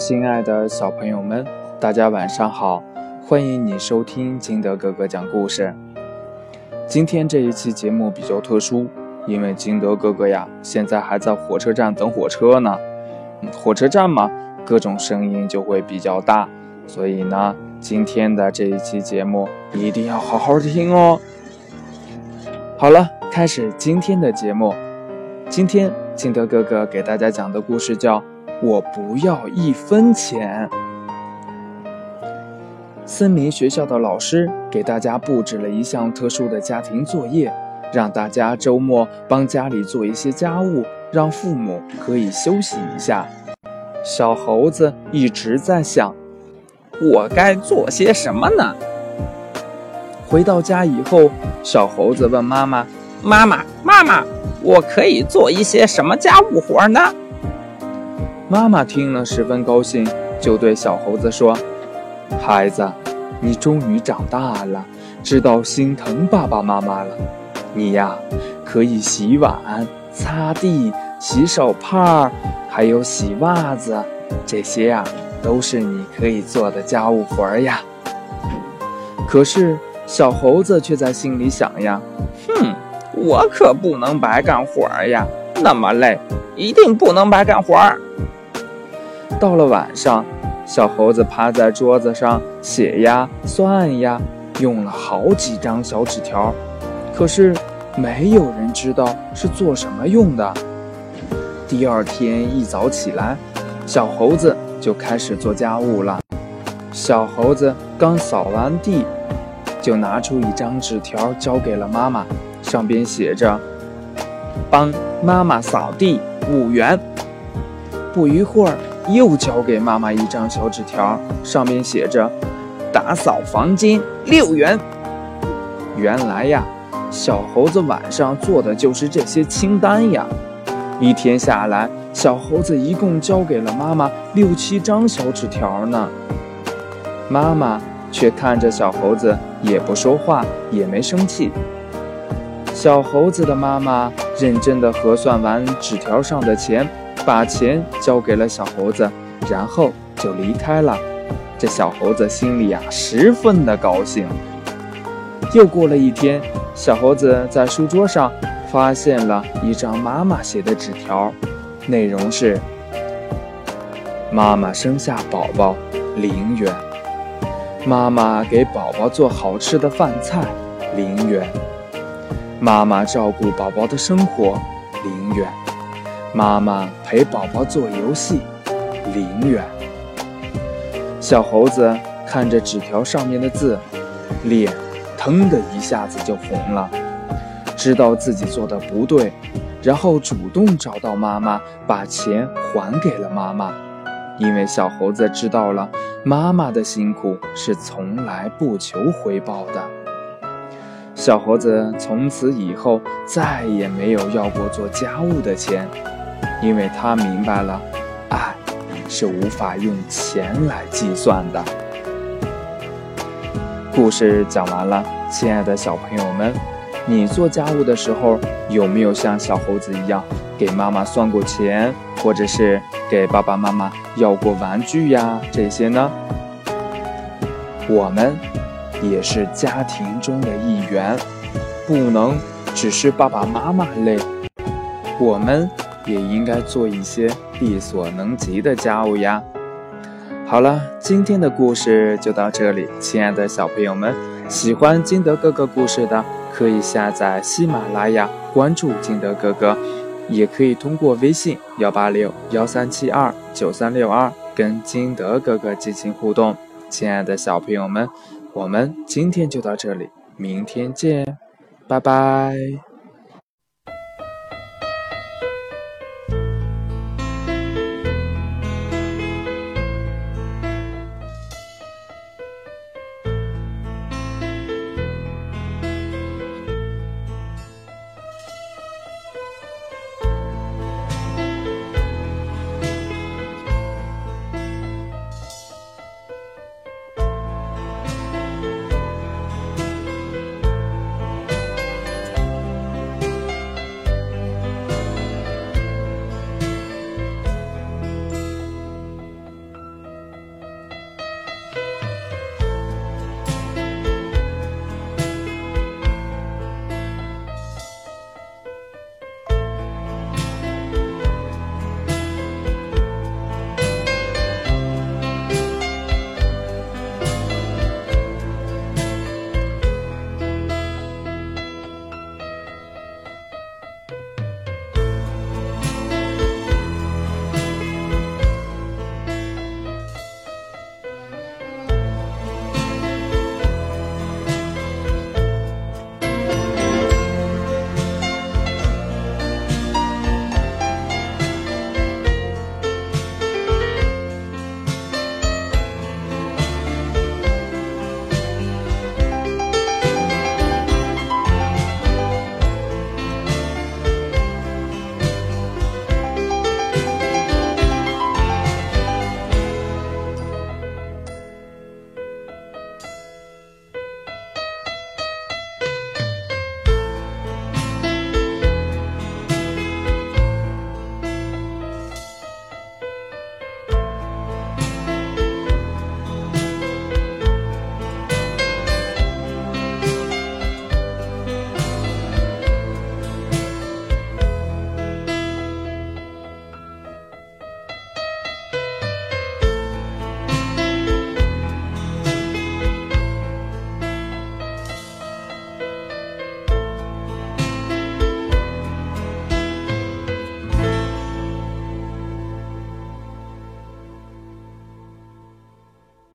亲爱的小朋友们，大家晚上好！欢迎你收听金德哥哥讲故事。今天这一期节目比较特殊，因为金德哥哥呀，现在还在火车站等火车呢。火车站嘛，各种声音就会比较大，所以呢，今天的这一期节目一定要好好听哦。好了，开始今天的节目。今天金德哥哥给大家讲的故事叫。我不要一分钱。森林学校的老师给大家布置了一项特殊的家庭作业，让大家周末帮家里做一些家务，让父母可以休息一下。小猴子一直在想，我该做些什么呢？回到家以后，小猴子问妈妈：“妈妈，妈妈，我可以做一些什么家务活呢？”妈妈听了十分高兴，就对小猴子说：“孩子，你终于长大了，知道心疼爸爸妈妈了。你呀，可以洗碗、擦地、洗手帕，还有洗袜子，这些呀，都是你可以做的家务活儿呀。”可是小猴子却在心里想呀：“哼，我可不能白干活儿呀，那么累，一定不能白干活儿。”到了晚上，小猴子趴在桌子上写呀算呀，用了好几张小纸条，可是没有人知道是做什么用的。第二天一早起来，小猴子就开始做家务了。小猴子刚扫完地，就拿出一张纸条交给了妈妈，上边写着：“帮妈妈扫地五元。”不一会儿。又交给妈妈一张小纸条，上面写着：“打扫房间六元。”原来呀，小猴子晚上做的就是这些清单呀。一天下来，小猴子一共交给了妈妈六七张小纸条呢。妈妈却看着小猴子，也不说话，也没生气。小猴子的妈妈认真的核算完纸条上的钱。把钱交给了小猴子，然后就离开了。这小猴子心里呀，十分的高兴。又过了一天，小猴子在书桌上发现了一张妈妈写的纸条，内容是：妈妈生下宝宝，零元；妈妈给宝宝做好吃的饭菜，零元；妈妈照顾宝宝的生活，零元。妈妈陪宝宝做游戏，零元。小猴子看着纸条上面的字，脸腾的一下子就红了，知道自己做的不对，然后主动找到妈妈，把钱还给了妈妈。因为小猴子知道了妈妈的辛苦是从来不求回报的。小猴子从此以后再也没有要过做家务的钱。因为他明白了，爱是无法用钱来计算的。故事讲完了，亲爱的小朋友们，你做家务的时候有没有像小猴子一样给妈妈算过钱，或者是给爸爸妈妈要过玩具呀？这些呢？我们也是家庭中的一员，不能只是爸爸妈妈累，我们。也应该做一些力所能及的家务呀。好了，今天的故事就到这里，亲爱的小朋友们，喜欢金德哥哥故事的，可以下载喜马拉雅，关注金德哥哥，也可以通过微信幺八六幺三七二九三六二跟金德哥哥进行互动。亲爱的小朋友们，我们今天就到这里，明天见，拜拜。